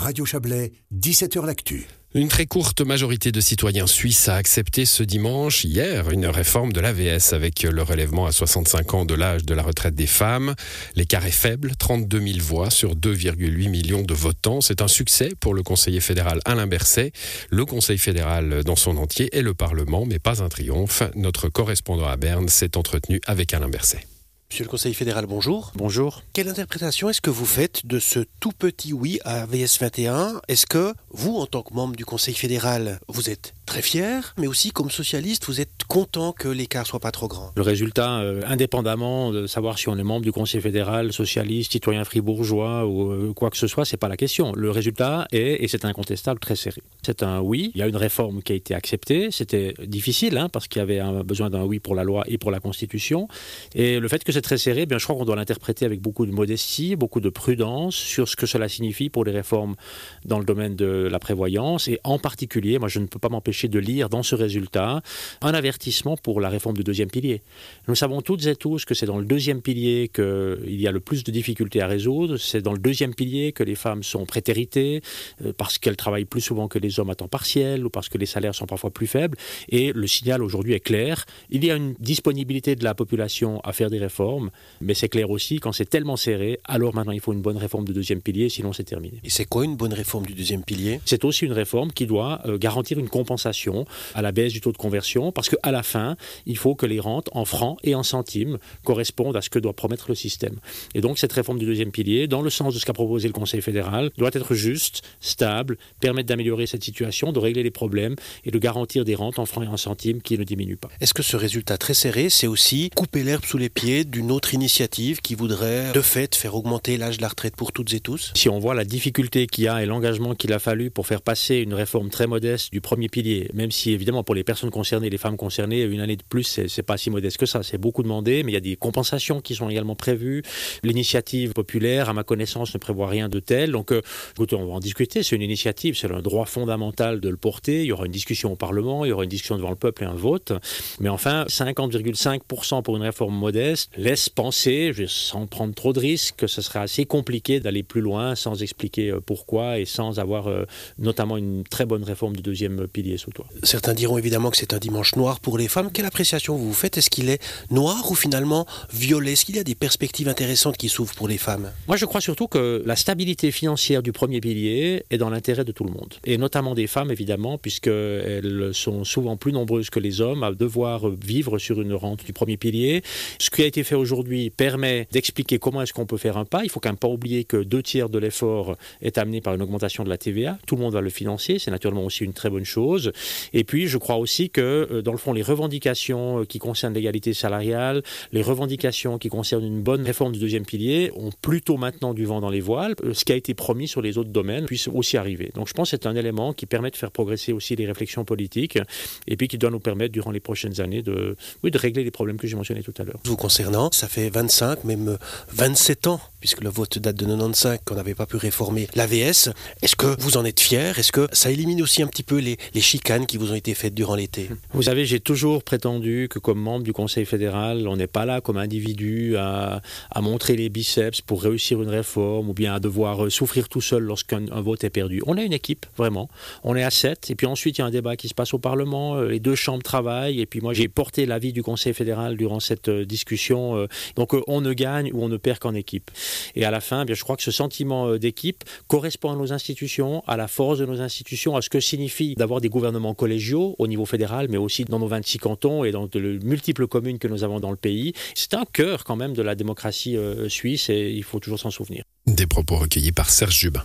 Radio Chablais, 17h L'Actu. Une très courte majorité de citoyens suisses a accepté ce dimanche, hier, une réforme de l'AVS avec le relèvement à 65 ans de l'âge de la retraite des femmes. L'écart est faible, 32 000 voix sur 2,8 millions de votants. C'est un succès pour le conseiller fédéral Alain Berset, le Conseil fédéral dans son entier et le Parlement, mais pas un triomphe. Notre correspondant à Berne s'est entretenu avec Alain Berset. Monsieur le Conseil fédéral, bonjour. Bonjour. Quelle interprétation est-ce que vous faites de ce tout petit oui à VS 21 Est-ce que vous, en tant que membre du Conseil fédéral, vous êtes très fier, mais aussi comme socialiste, vous êtes content que l'écart soit pas trop grand Le résultat, euh, indépendamment de savoir si on est membre du Conseil fédéral, socialiste, citoyen fribourgeois ou euh, quoi que ce soit, c'est pas la question. Le résultat est, et c'est incontestable, très serré. C'est un oui. Il y a une réforme qui a été acceptée. C'était difficile, hein, parce qu'il y avait un, besoin d'un oui pour la loi et pour la Constitution. Et le fait que très serré, bien, je crois qu'on doit l'interpréter avec beaucoup de modestie, beaucoup de prudence sur ce que cela signifie pour les réformes dans le domaine de la prévoyance. Et en particulier, moi, je ne peux pas m'empêcher de lire dans ce résultat un avertissement pour la réforme du deuxième pilier. Nous savons toutes et tous que c'est dans le deuxième pilier qu'il y a le plus de difficultés à résoudre. C'est dans le deuxième pilier que les femmes sont prétéritées euh, parce qu'elles travaillent plus souvent que les hommes à temps partiel ou parce que les salaires sont parfois plus faibles. Et le signal aujourd'hui est clair. Il y a une disponibilité de la population à faire des réformes mais c'est clair aussi, quand c'est tellement serré, alors maintenant il faut une bonne réforme du deuxième pilier, sinon c'est terminé. Et c'est quoi une bonne réforme du deuxième pilier? C'est aussi une réforme qui doit euh, garantir une compensation à la baisse du taux de conversion, parce qu'à la fin, il faut que les rentes en francs et en centimes correspondent à ce que doit promettre le système. Et donc cette réforme du deuxième pilier, dans le sens de ce qu'a proposé le Conseil fédéral, doit être juste, stable, permettre d'améliorer cette situation, de régler les problèmes et de garantir des rentes en francs et en centimes qui ne diminuent pas. Est-ce que ce résultat très serré, c'est aussi couper l'herbe sous les pieds du une autre initiative qui voudrait de fait faire augmenter l'âge de la retraite pour toutes et tous? Si on voit la difficulté qu'il y a et l'engagement qu'il a fallu pour faire passer une réforme très modeste du premier pilier, même si évidemment pour les personnes concernées, les femmes concernées, une année de plus, c'est pas si modeste que ça, c'est beaucoup demandé, mais il y a des compensations qui sont également prévues. L'initiative populaire, à ma connaissance, ne prévoit rien de tel. Donc, euh, écoutez, on va en discuter. C'est une initiative, c'est un droit fondamental de le porter. Il y aura une discussion au Parlement, il y aura une discussion devant le peuple et un vote. Mais enfin, 50,5% pour une réforme modeste, laisse penser, sans prendre trop de risques, que ce serait assez compliqué d'aller plus loin sans expliquer euh, pourquoi et sans avoir euh, notamment une très bonne réforme du deuxième pilier sous. Certains diront évidemment que c'est un dimanche noir pour les femmes. Quelle appréciation vous faites? Est-ce qu'il est noir ou finalement violet? Est-ce qu'il y a des perspectives intéressantes qui s'ouvrent pour les femmes? Moi, je crois surtout que la stabilité financière du premier pilier est dans l'intérêt de tout le monde, et notamment des femmes évidemment, puisqu'elles sont souvent plus nombreuses que les hommes à devoir vivre sur une rente du premier pilier. Ce qui a été fait aujourd'hui permet d'expliquer comment est-ce qu'on peut faire un pas. Il faut quand même pas oublier que deux tiers de l'effort est amené par une augmentation de la TVA. Tout le monde va le financer. C'est naturellement aussi une très bonne chose. Et puis, je crois aussi que, euh, dans le fond, les revendications euh, qui concernent l'égalité salariale, les revendications qui concernent une bonne réforme du deuxième pilier ont plutôt maintenant du vent dans les voiles. Euh, ce qui a été promis sur les autres domaines puisse aussi arriver. Donc, je pense que c'est un élément qui permet de faire progresser aussi les réflexions politiques et puis qui doit nous permettre, durant les prochaines années, de, oui, de régler les problèmes que j'ai mentionnés tout à l'heure. Vous concernant, ça fait 25, même 27 ans, puisque le vote date de 95, qu'on n'avait pas pu réformer l'AVS. Est-ce que vous en êtes fier Est-ce que ça élimine aussi un petit peu les, chicanes qui vous ont été faites durant l'été? Vous savez, j'ai toujours prétendu que comme membre du Conseil fédéral, on n'est pas là comme individu à, montrer les biceps pour réussir une réforme ou bien à devoir souffrir tout seul lorsqu'un vote est perdu. On est une équipe, vraiment. On est à 7, et puis ensuite il y a un débat qui se passe au Parlement, euh, les deux chambres travaillent, et puis moi j'ai porté l'avis du Conseil fédéral durant cette euh, discussion. Euh, donc euh, on ne gagne ou on ne perd qu'en équipe. Et à la fin, bien, je crois que ce sentiment euh, d'équipe correspond à nos institutions, à la force de nos institutions, à ce que signifie d'avoir des gouvernements collégiaux au niveau fédéral, mais aussi dans nos 26 cantons et dans de multiples communes que nous avons dans le pays. C'est un cœur quand même de la démocratie euh, suisse et il faut toujours s'en souvenir. Des propos recueillis par Serge Jubin.